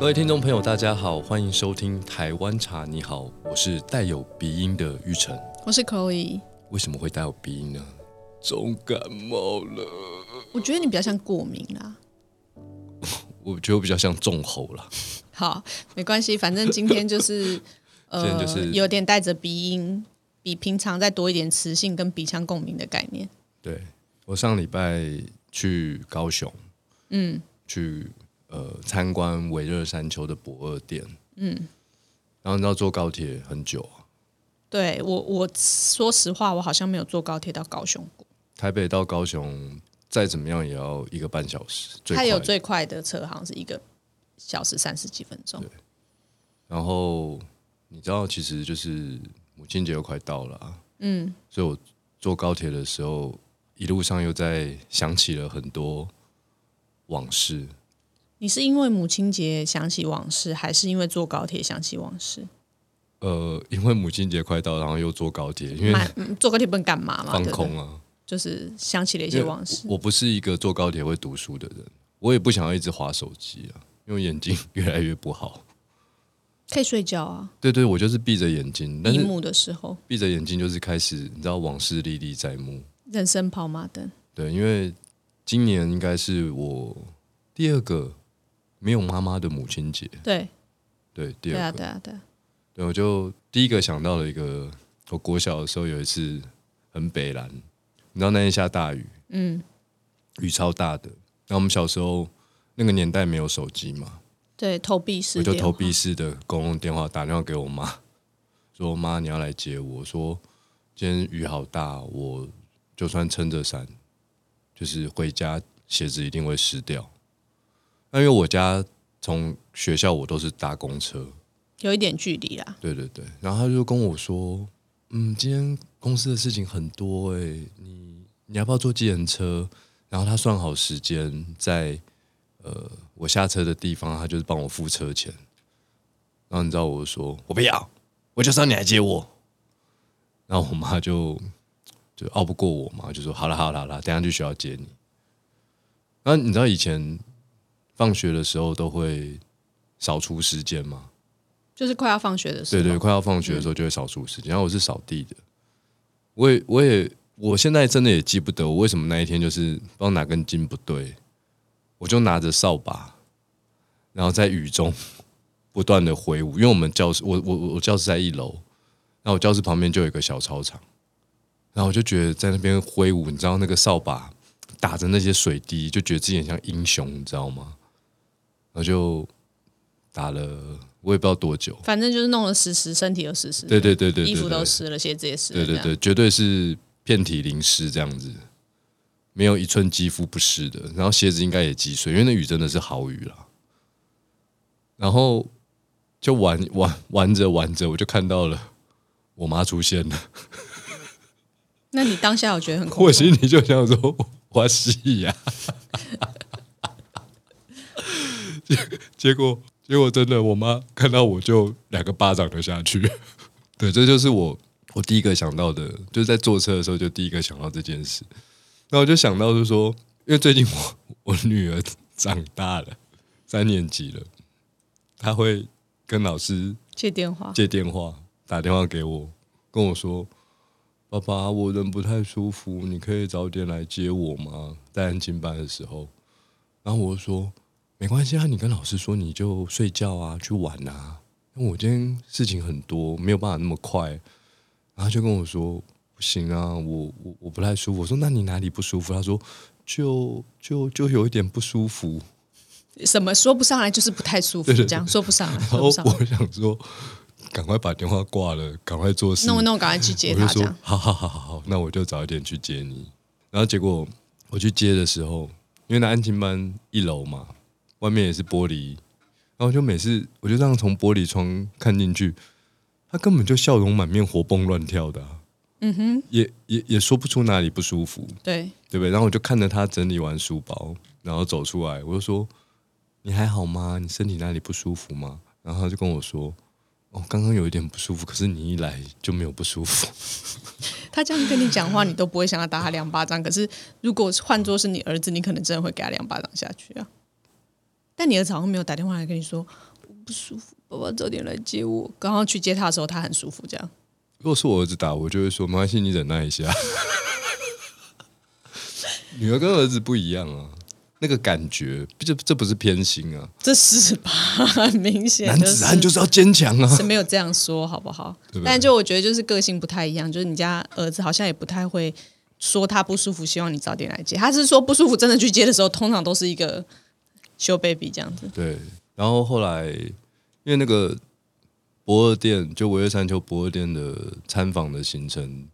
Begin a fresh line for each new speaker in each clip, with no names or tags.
各位听众朋友，大家好，欢迎收听《台湾茶》。你好，我是带有鼻音的玉成。
我是 Chloe，
为什么会带有鼻音呢？重感冒了，
我觉得你比较像过敏啦。
我觉得我比较像重喉了。
好，没关系，反正今天就是
呃就是
有点带着鼻音，比平常再多一点磁性跟鼻腔共鸣的概念。
对我上礼拜去高雄，嗯，去呃参观维热山丘的博二店，嗯，然后你知道坐高铁很久啊，
对我，我说实话，我好像没有坐高铁到高雄过。
台北到高雄再怎么样也要一个半小时，最
它有最快的车好像是一个小时三十几分钟。
然后你知道，其实就是母亲节又快到了、啊，嗯，所以我坐高铁的时候，一路上又在想起了很多往事。
你是因为母亲节想起往事，还是因为坐高铁想起往事？
呃，因为母亲节快到，然后又坐高铁，因为
嗯坐高铁不能干嘛嘛？
放空啊。
就是想起了一些往事。
我我不是一个坐高铁会读书的人，我也不想要一直划手机啊，因为眼睛 越来越不好。
可以睡觉啊，
对对，我就是闭着眼睛，
闭幕的时候，
闭着眼睛就是开始，你知道往事历历在目。
人生跑马灯。
对，因为今年应该是我第二个没有妈妈的母亲节。
对，
对，第二个。
对啊，对啊。
对，我就第一个想到了一个，我国小的时候有一次很北蓝，你知道那天下大雨，
嗯，
雨超大的。那我们小时候那个年代没有手机嘛，
对，投币式
我就投币式的公共电话打电话给我妈，说妈你要来接我。我说今天雨好大，我就算撑着伞，就是回家鞋子一定会湿掉。那因为我家从学校我都是搭公车，
有一点距离啦。
对对对，然后他就跟我说，嗯，今天公司的事情很多哎、你你要不要坐计程车？然后他算好时间，在呃我下车的地方，他就是帮我付车钱。然后你知道我说我不要，我就是要你来接我。然后我妈就就拗不过我嘛，就说好了好了好了，等下去学校接你。然后你知道以前放学的时候都会扫除时间吗，
就是快要放学的时候，
对对，快要放学的时候就会扫除时间。然后我是扫地的，我也我也我现在真的也记不得我为什么那一天就是不知道哪根筋不对，我就拿着扫把，然后在雨中不断的挥舞。因为我们教室，我我我教室在一楼，然后我教室旁边就有一个小操场，然后我就觉得在那边挥舞，你知道那个扫把打着那些水滴，就觉得自己很像英雄，你知道吗？然后就打了我也不知道多久。
反正就是弄了湿湿，身体又湿湿，
对对对对对，
衣服都湿了，鞋子也湿了，
对对对，绝对是遍体淋湿这样子，没有一寸肌肤不湿的。然后鞋子应该也积水，因为那雨真的是好雨啦。然后就玩玩玩着玩着，我就看到了我妈出现了，
那你当下我觉得很恐
我
怖？
心里就想说：“我戏呀！”结 结果结果真的，我妈看到我就两个巴掌就下去。对，这就是我我第一个想到的，就是在坐车的时候就第一个想到这件事。那我就想到就是说，因为最近我 我女儿长大了，三年级了，她会跟老师
借电话，
借电话，打电话给我，跟我说：“爸爸，我人不太舒服，你可以早点来接我吗？”在安静班的时候，然后我就说：“没关系啊，你跟老师说你就睡觉啊，去玩啊。我今天事情很多，没有办法那么快。”然后就跟我说：“不行啊，我我我不太舒服。”我说：“那你哪里不舒服？”他说：“就就就有一点不舒服。”
什么说不上来，就是不太舒服，这样说不上来，
然后我想说，赶快把电话挂了，赶快做事。
弄一弄，赶快去接他，这
我就说
样
好好好好好，那我就早一点去接你。然后结果我去接的时候，因为那安亲班一楼嘛，外面也是玻璃，然后就每次我就这样从玻璃窗看进去，他根本就笑容满面、活蹦乱跳的啊、
嗯哼，
也也也说不出哪里不舒服，
对，
对不对？然后我就看着他整理完书包，然后走出来，我就说：“你还好吗？你身体哪里不舒服吗？”然后他就跟我说：“哦，刚刚有一点不舒服，可是你一来就没有不舒服。”
他这样跟你讲话，你都不会想要打他两巴掌。可是如果换作是你儿子，你可能真的会给他两巴掌下去啊。但你儿子好像没有打电话来跟你说我，不舒服，爸爸早点来接我。刚刚去接他的时候，他很舒服，这样。
如果是我儿子打，我就会说没关系，你忍耐一下。女儿跟儿子不一样啊，那个感觉，这这不是偏心啊，
这是吧？很明显，
男子汉就是要坚强啊。
是没有这样说，好不好？
对不对
但就我觉得就是个性不太一样，就是你家儿子好像也不太会说他不舒服，希望你早点来接。他是说不舒服真的去接的时候，通常都是一个修 baby 这样子。
对，然后后来因为那个博二店，就维尔山丘博二店的参访的行程，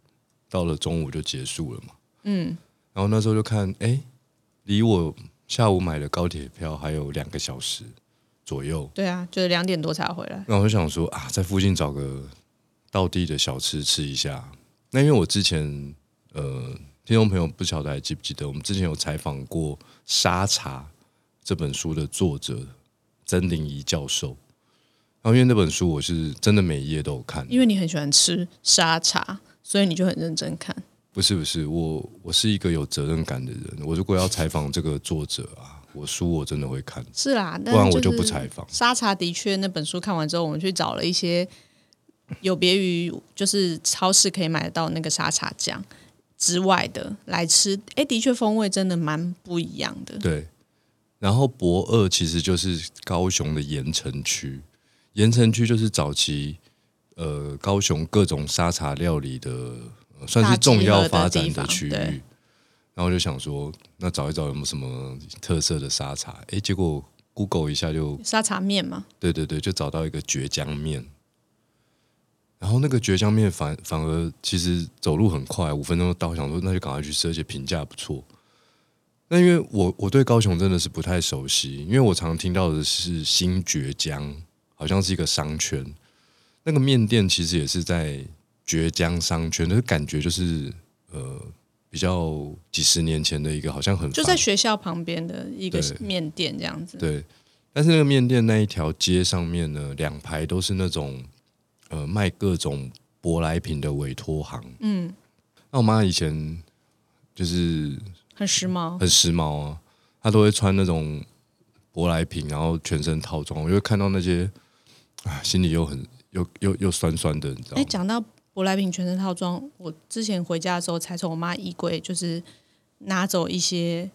到了中午就结束了嘛。
嗯，
然后那时候就看，哎，离我下午买的高铁票还有两个小时左右，
对啊，就是两点多才回来。
然后我就想说啊，在附近找个道地的小吃吃一下。那因为我之前呃，听众朋友不晓得还记不记得，我们之前有采访过《沙茶》这本书的作者曾玲仪教授。然后因为那本书我是真的每一页都有看，
因为你很喜欢吃沙茶，所以你就很认真看。
不是不是，我我是一个有责任感的人。我如果要采访这个作者啊，我书我真的会看，
是啦，
不然我
就
就是不采访。
沙茶的确，那本书看完之后，我们去找了一些有别于就是超市可以买得到那个沙茶酱之外的来吃，哎，的确风味真的蛮不一样的。
对，然后博二其实就是高雄的盐城区，盐城区就是早期呃高雄各种沙茶料理的、呃算是重要发展的区域。然后我就想说，那找一找有没有什么特色的沙茶？诶，结果 Google 一下就
沙茶面嘛，
对对对，就找到一个绝江面。然后那个绝江面反反而其实走路很快，五分钟就到。想说那就赶快去吃，而且评价不错。那因为我我对高雄真的是不太熟悉，因为我常听到的是新绝江，好像是一个商圈。那个面店其实也是在绝江商圈，但是感觉就是呃比较几十年前的一个，好像很
就在学校旁边的一个
对
面店这样子。
对，但是那个面店那一条街上面呢，两排都是那种呃卖各种舶来品的委托行。
嗯，
那我妈以前就是
很时髦。
很时髦啊，他都会穿那种舶来品，然后全身套装，我就会看到那些啊，心里又很又又又酸酸的，你知道吗哎，
讲到舶来品全身套装，我之前回家的时候才从我妈衣柜就是拿走一些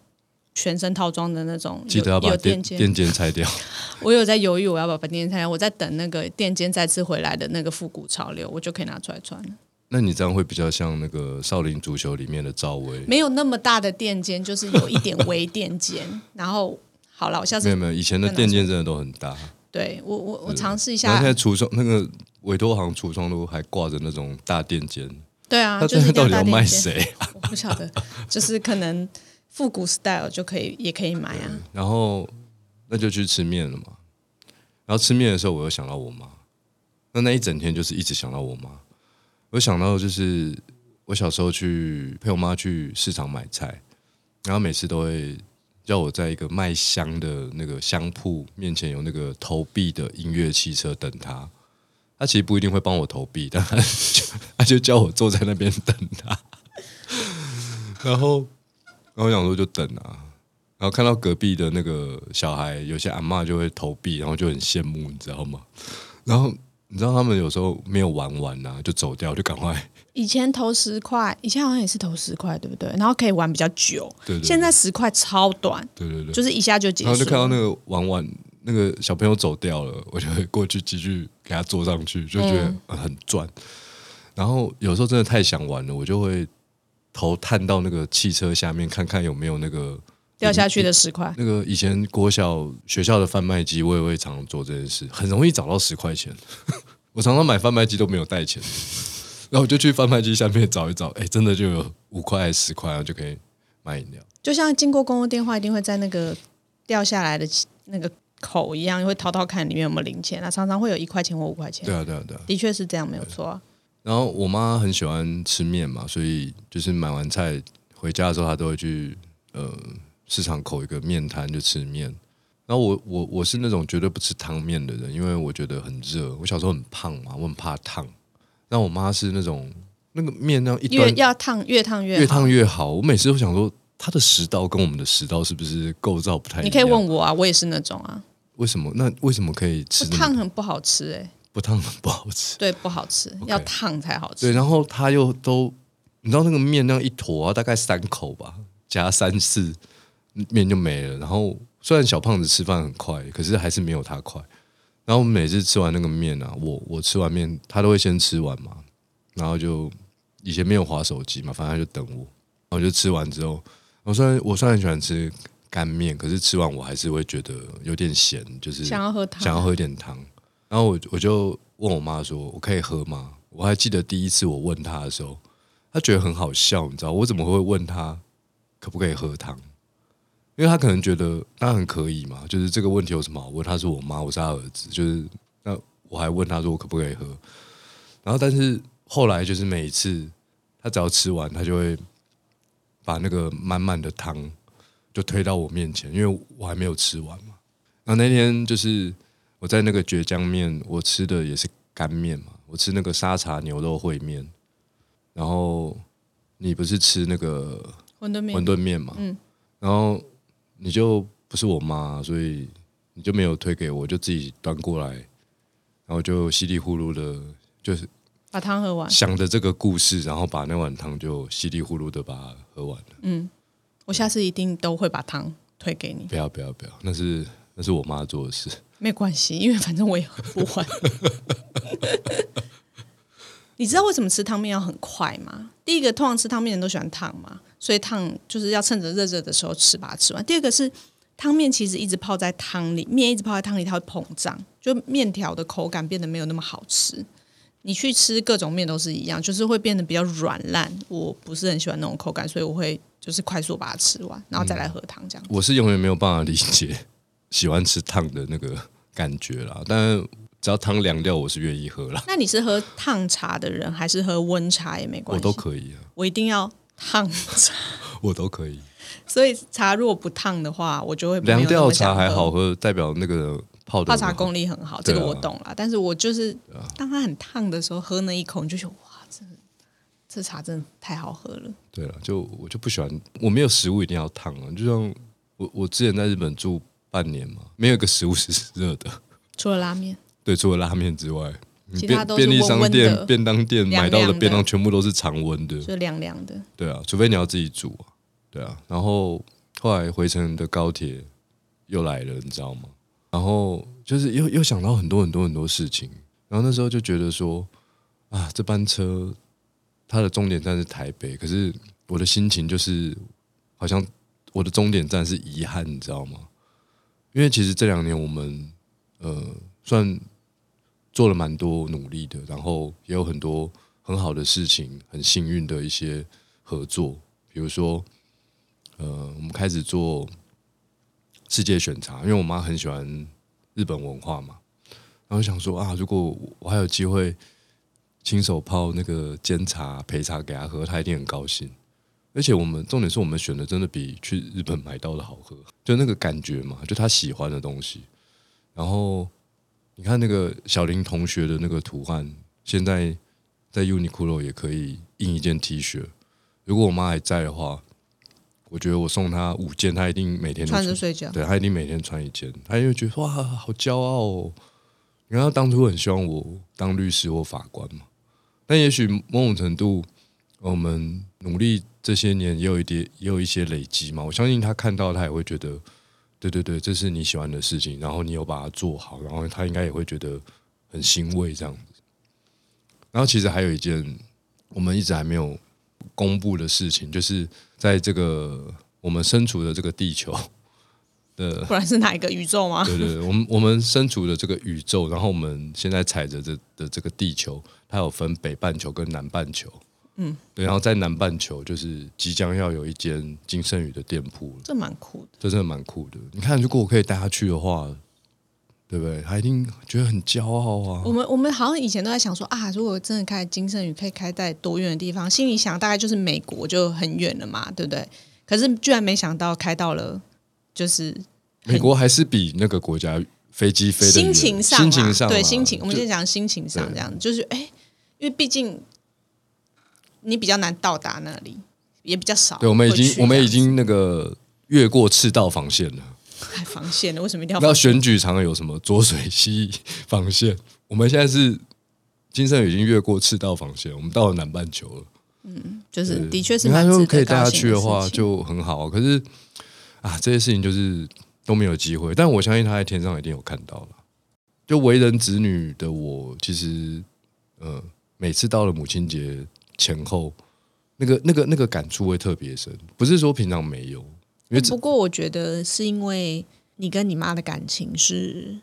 全身套装的那种，
记得要把垫
肩。
垫肩拆掉。
我有在犹豫我要不要把垫肩拆掉，我在等那个垫肩再次回来的那个复古潮流，我就可以拿出来穿了。
那你这样会比较像那个少林足球里面的赵薇。
没有那么大的垫肩，就是有一点微垫肩。然后好了，我下次
没有没有，以前的垫肩真的都很大。
对我我我尝试一
然后
下
现在橱窗那个委托行橱窗都还挂着那种大垫肩，
对啊，
他
就是一定
这到底要？卖谁？
我不晓得，就是可能复古 style 就可以也可以买啊。
然后那就去吃面了嘛。然后吃面的时候，我又想到我妈。那那一整天就是一直想到我妈。我想到就是我小时候去陪我妈去市场买菜，然后每次都会叫我在一个卖香的那个香铺面前有那个投币的音乐汽车等她。她其实不一定会帮我投币，但她就 她就叫我坐在那边等她。然后，然后我想说就等啊，然后看到隔壁的那个小孩，有些阿嬷就会投币，然后就很羡慕，你知道吗？然后你知道他们有时候没有玩完呐、就走掉，就赶快
以前投十块，以前好像也是投十块，对不对？然后可以玩比较久。
对对
现在十块超短，
对对对，
就是一下就结束。
然后就看到那个玩玩那个小朋友走掉了，我就会过去继续给他坐上去，就觉得
嗯
呃很赚。然后有时候真的太想玩了，我就会头探到那个汽车下面，看看有没有那个
掉下去的十块。
那个以前国小学校的贩卖机，我也会常常做这件事，很容易找到十块钱。我常常买贩卖机都没有带钱，然后我就去贩卖机下面找一找，哎，真的就有五块十块，然后就可以买饮料。
就像经过公共电话，一定会在那个掉下来的那个口一样，会掏掏看里面有没有零钱啊。常常会有一块钱或五块钱。
对啊，对啊，对啊。
的确是这样，没有错啊。
然后我妈很喜欢吃面嘛，所以就是买完菜回家的时候，她都会去呃市场口一个面摊就吃面。然后我我我是那种绝对不吃汤面的人，因为我觉得很热。我小时候很胖嘛，我很怕烫。那我妈是那种那个面那样一
越
端
要烫越烫越好
越烫越好。我每次都想说，她的食道跟我们的食道是不是构造不太一样？
你可以问我啊，我也是那种啊。
为什么？那为什么可以吃
烫很不好吃哎、
不烫很不好吃？
对，不好吃要烫才好吃
对，
吃。
然后他又都，你知道那个面那样一坨啊，大概三口吧，夹三四面就没了。然后虽然小胖子吃饭很快，可是还是没有他快。然后我们每次吃完那个面啊，我我吃完面，他都会先吃完嘛，然后就以前没有划手机嘛，反正他就等我，然后就吃完之后，我虽然我虽然很喜欢吃干面，可是吃完我还是会觉得有点咸，就是
想要喝汤，
想要喝一点汤，然后我我就问我妈说：“我可以喝吗？”我还记得第一次我问她的时候，她觉得很好笑，你知道我怎么会问她可不可以喝汤？因为他可能觉得当然可以嘛，就是这个问题有什么好问？他是我妈，我是他儿子，就是那我还问他说我可不可以喝？然后但是后来就是每一次他只要吃完，他就会把那个满满的汤就推到我面前，因为我还没有吃完嘛。然后那天就是我在那个倔强面，我吃的也是干面嘛，我吃那个沙茶牛肉烩面，然后你不是吃那个
馄饨面
馄饨面嘛，
嗯
然后你就不是我妈，所以你就没有推给我，就自己端过来，然后就稀里糊涂的，就是
把汤喝完。
想着这个故事，然后把那碗汤就稀里糊涂的把它喝完了。
嗯我下次一定都会把汤推给你，
不要不要不要，那是那是我妈做的事。
没关系，因为反正我也喝不完。你知道为什么吃汤面要很快吗？第一个，通常吃汤面的人都喜欢烫嘛，所以烫就是要趁着热热的时候吃，把它吃完。第二个是汤面其实一直泡在汤里，面一直泡在汤里，它会膨胀，就面条的口感变得没有那么好吃。你去吃各种面都是一样，就是会变得比较软烂。我不是很喜欢那种口感，所以我会就是快速把它吃完，然后再来喝汤这样。
我是永远没有办法理解喜欢吃烫的那个感觉啦，但只要汤凉掉，我是愿意喝啦，
那你是喝烫茶的人，还是喝温茶也没关系？
我都可以啊，
我一定要烫茶，
我都可以。
所以茶如果不烫的话，我就会
凉掉茶还好喝，代表那个泡的
泡茶功力很好，这个我懂了。但是我就是当它很烫的时候，喝那一口，你就觉得哇，这这茶真的太好喝了。
对了，就我就不喜欢，我没有食物一定要烫啊，就像我我之前在日本住半年嘛，没有一个食物是热的，
除了拉面，
对，除了拉面之外，你
其他都是
便便利商店、便当店
凉
买到的便当全部都是常温的，
就凉凉的。
对啊，除非你要自己煮啊，对啊。然后后来回程的高铁又来了，你知道吗？然后就是又又想到很多很多很多事情，然后那时候就觉得说啊，这班车它的终点站是台北，可是我的心情就是好像我的终点站是遗憾，你知道吗？因为其实这两年我们呃算做了蛮多努力的，然后也有很多很好的事情，很幸运的一些合作，比如说呃，我们开始做世界选茶，因为我妈很喜欢日本文化嘛，然后想说啊，如果我还有机会亲手泡那个煎茶陪茶给她喝，她一定很高兴。而且我们重点是我们选的真的比去日本买到的好喝，就那个感觉嘛，就她喜欢的东西。然后你看那个小林同学的那个图案，现在在 Uniqlo 也可以印一件 T 恤。如果我妈还在的话，我觉得我送她五件，她一定每天
穿着睡觉，
对她一定每天穿一件，她就觉得哇，好骄傲哦。你看，她当初很希望我当律师或法官嘛，但也许某种程度，我们努力这些年也有一点，也有一些累积嘛。我相信她看到，她也会觉得，对对对，这是你喜欢的事情，然后你有把它做好，然后他应该也会觉得很欣慰这样子。然后其实还有一件我们一直还没有公布的事情，就是在这个我们身处的这个地球的，
不然是哪一个宇宙吗？
对对对，我们我们身处的这个宇宙，然后我们现在踩着这的这个地球，它有分北半球跟南半球。嗯，对，然后在南半球就是即将要有一间金圣宇的店铺了，
这蛮酷的。
这真的蛮酷的。你看，如果我可以带他去的话，对不对？他一定觉得很骄傲啊
我。们我们好像以前都在想说啊，如果真的开金圣宇，可以开在多远的地方？心里想大概就是美国就很远了嘛，对不对？可是居然没想到开到了，就是
美国还是比那个国家飞机飞的
心情上啦，
心情上
对心情，我们
就
先讲心情上
对
这样，就是哎，因为毕竟你比较难到达那里，也比较少。
对，我们已经我们已经那个越过赤道防线了。
还防线了？为什么一定要
那
防线？
选举常常有什么浊水溪防线？我们现在是金圣宇已经越过赤道防线，我们到了南半球了。
嗯就是的确是
你看，
蛮值得
可以带他去的话，就很好。可是啊，这些事情就是都没有机会。但我相信他在天上一定有看到了。就为人子女的我，其实呃，每次到了母亲节前后，那个那个那个感触会特别深。不是说平常没有，因为这
不过我觉得是因为你跟你妈的感情是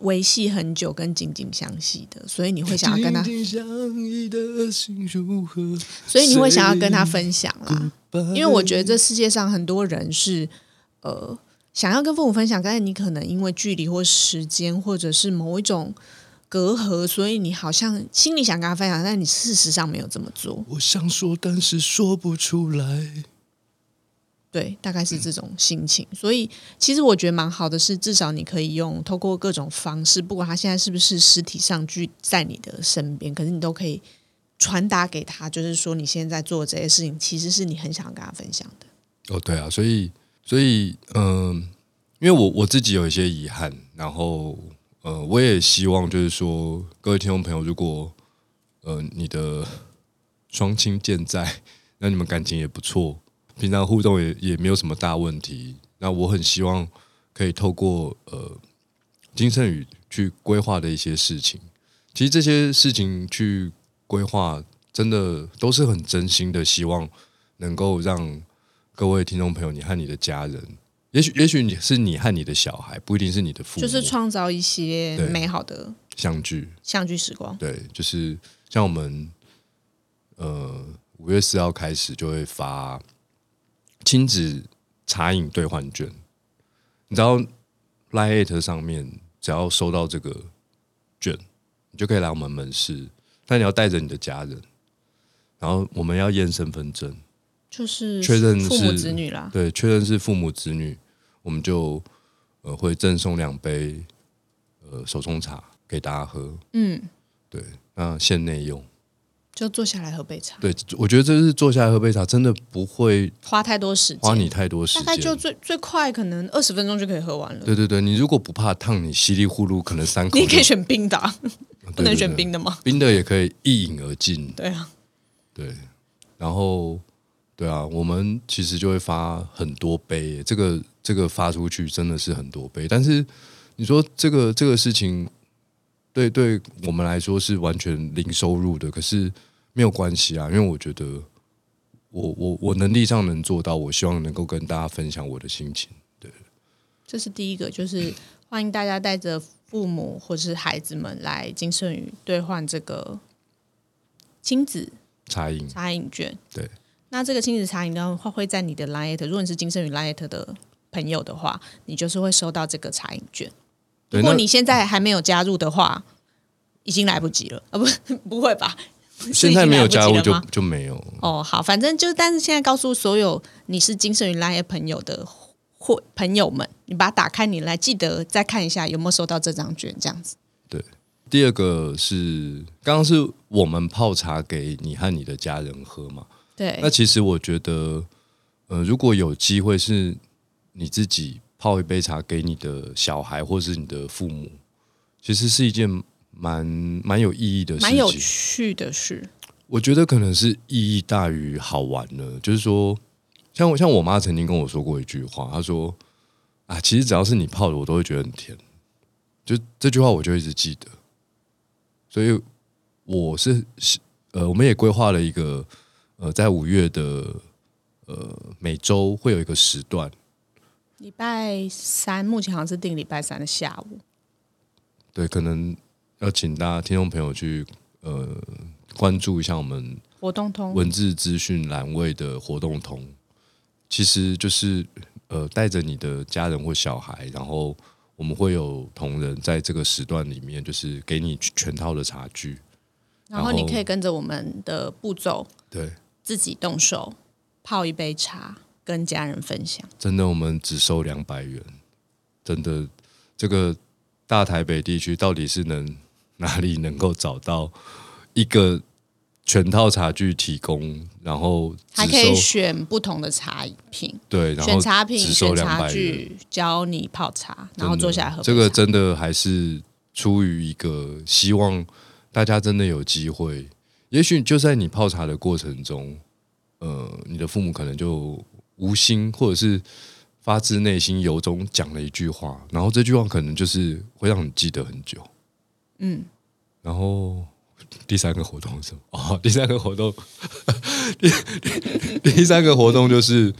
维系很久跟紧紧相系的，所以你会想要跟她，
紧紧相依的心如何
所以你会想要跟她分享啦。因为我觉得
得
这世界上很多人是呃想要跟父母分享，但是你可能因为距离或时间，或者是某一种隔阂，所以你好像心里想跟他分享，但你事实上没有这么做。
我想说，但是说不出来。
对，大概是这种心情。所以其实我觉得蛮好的是，至少你可以用透过各种方式，不管他现在是不是实体上居在你的身边，可是你都可以传达给他，就是说你现在做的这些事情，其实是你很想跟他分享的。
哦，对啊，所以所以嗯、因为我我自己有一些遗憾，然后呃，我也希望就是说，各位听众朋友，如果呃你的双亲健在，那你们感情也不错，平常互动也也没有什么大问题，那我很希望可以透过呃金圣宇去规划的一些事情，其实这些事情去规划，真的都是很真心的，希望能够让各位听众朋友，你和你的家人，也许也许你是你和你的小孩，不一定是你的父母，
就是创造一些美好的
相聚。
相聚时光。
对，就是像我们呃五月四号开始就会发亲子茶饮兑换券，你知道 Line at 上面只要收到这个券，你就可以来我们门市，但你要带着你的家人，然后我们要验身份证。
就是
确认
父母
是
子女啦，
对，确认是父母子女，我们就呃会赠送两杯呃手冲茶给大家喝。
嗯，
对，那限内用。
就坐下来喝杯茶，
对，我觉得这是坐下来喝杯茶，真的不会
花太多时间，
花你太多时间。
大概就最最快可能二十分钟就可以喝完了。
对对对，你如果不怕烫，你稀里呼噜可能三口。
你可以选冰的、啊，不能选冰的吗？
冰的也可以一饮而尽。
对啊，
对，然后对啊，我们其实就会发很多杯耶，这个这个发出去真的是很多杯。但是你说这个这个事情，对对我们来说是完全零收入的，可是没有关系啊，因为我觉得我我我能力上能做到，我希望能够跟大家分享我的心情。
对这是第一个，就是欢迎大家带着父母或是孩子们来金盛宇兑换这个亲子
茶饮
茶饮券。
对，
那这个亲子茶饮的话，会在你的 Line，如果你是金生宇 Line 的朋友的话，你就是会收到这个茶饮券。如果你现在还没有加入的话，已经来不及了啊！不，不会吧？
现在没有加入就就没有。
哦，好，反正就，但是现在告诉所有你是金盛宇 Line 朋友的或朋友们，你把它打开，你来记得再看一下有没有收到这张券，这样子。
对第二个是刚刚是我们泡茶给你和你的家人喝嘛？
对
那，其实我觉得，呃，如果有机会是你自己泡一杯茶给你的小孩或是你的父母，其实是一件蛮蛮有意义的事
蛮有。趣的事。
我觉得可能是意义大于好玩了。就是说，像我像我妈曾经跟我说过一句话，她说：“啊，其实只要是你泡的，我都会觉得很甜。”就这句话，我就一直记得。所以我是呃，我们也规划了一个呃，在五月的呃每周会有一个时段，
礼拜三目前好像是定礼拜三的下午，
对，可能要请大家听众朋友去呃关注一下我们
活动通。
文字资讯栏位的活动通，其实就是呃带着你的家人或小孩，然后我们会有同仁在这个时段里面，就是给你全套的茶具，
然后你可以跟着我们的步骤。
对，
自己动手泡一杯茶，跟家人分享。
真的我们只收两百元，真的这个大台北地区到底是能哪里能够找到一个全套茶具提供，然后
还可以选不同的茶品，
对，然后
选茶品、
只收
选
两百元，
茶具，教你泡茶，然后坐下来喝
这个真的还是出于一个希望大家真的有机会，也许就在你泡茶的过程中，呃，你的父母可能就无心或者是发自内心由衷讲了一句话，然后这句话可能就是会让你记得很久。
嗯，
然后第三个活动是什么？哦，第三个活动，第 第三个活动就是，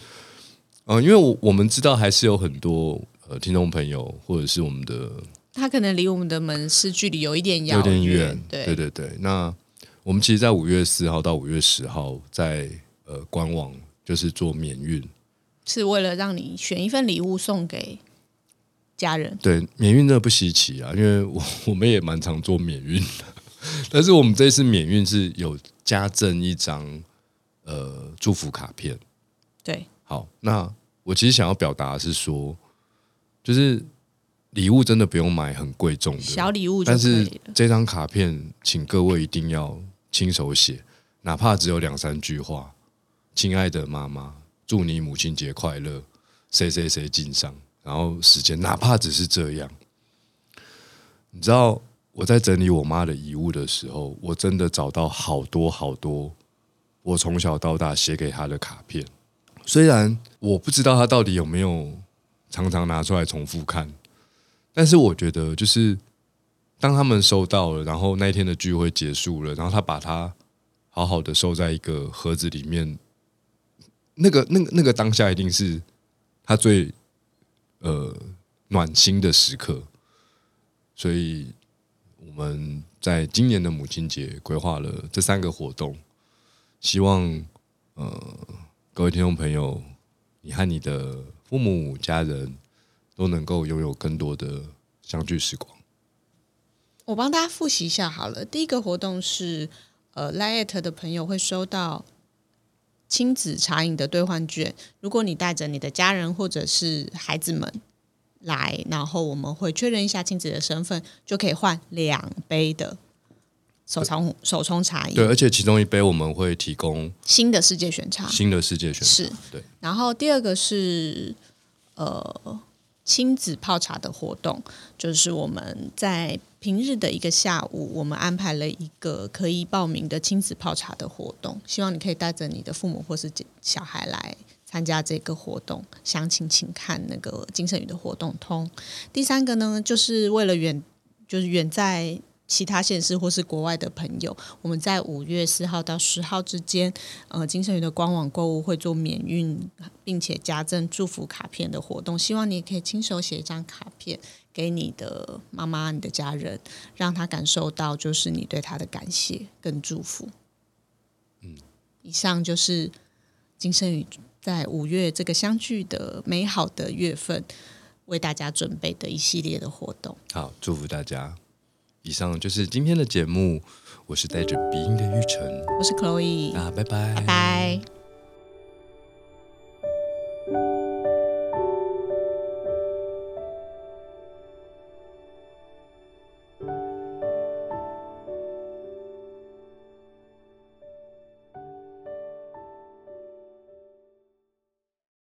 呃，因为我我们知道还是有很多呃听众朋友或者是我们的
他可能离我们的门市距离有一点遥
有点
远
远，，
对
对对对。那我们其实，在五月四号到五月十号，在呃官网就是做免运，
是为了让你选一份礼物送给家人。
对，免运真的不稀奇啊，因为我 我们也蛮常做免运的，但是我们这次免运是有加赠一张呃祝福卡片。
对，
好，那我其实想要表达的是说，就是礼物真的不用买很贵重的，
小礼物
但是。这张卡片，请各位一定要亲手写，哪怕只有两三句话。亲爱的妈妈，祝你母亲节快乐，谁谁谁敬上。然后时间，哪怕只是这样，你知道我在整理我妈的遗物的时候，我真的找到好多好多我从小到大写给她的卡片。虽然我不知道她到底有没有常常拿出来重复看，但是我觉得就是当他们收到了，然后那一天的聚会结束了，然后他把它好好的收在一个盒子里面，那个、那个、那个当下一定是他最呃暖心的时刻。所以我们在今年的母亲节规划了这三个活动，希望呃各位听众朋友，你和你的父母家人都能够拥有更多的相聚时光。
我帮大家复习一下好了。第一个活动是，呃 l i t 的朋友会收到亲子茶饮的兑换券。如果你带着你的家人或者是孩子们来，然后我们会确认一下亲子的身份，就可以换两杯的手冲手冲茶饮，
对，而且其中一杯我们会提供
新的世界选茶。
新的世界选
是，
对，
然后第二个是呃亲子泡茶的活动，就是我们在平日的一个下午，我们安排了一个可以报名的亲子泡茶的活动，希望你可以带着你的父母或是小孩来参加这个活动。详情请看那个金圣宇的活动通。第三个呢，就是为了远就是远在其他县市或是国外的朋友，我们在五月四号到十号之间，呃，金盛宇的官网购物会做免运，并且加赠祝福卡片的活动。希望你可以亲手写一张卡片给你的妈妈、你的家人，让他感受到就是你对他的感谢跟祝福。嗯，以上就是金盛宇在五月这个相聚的美好的月份，为大家准备的一系列的活动。
好，祝福大家。以上就是今天的节目，我是带着鼻音的玉成，
我是 Chloe，
那拜拜，
拜拜。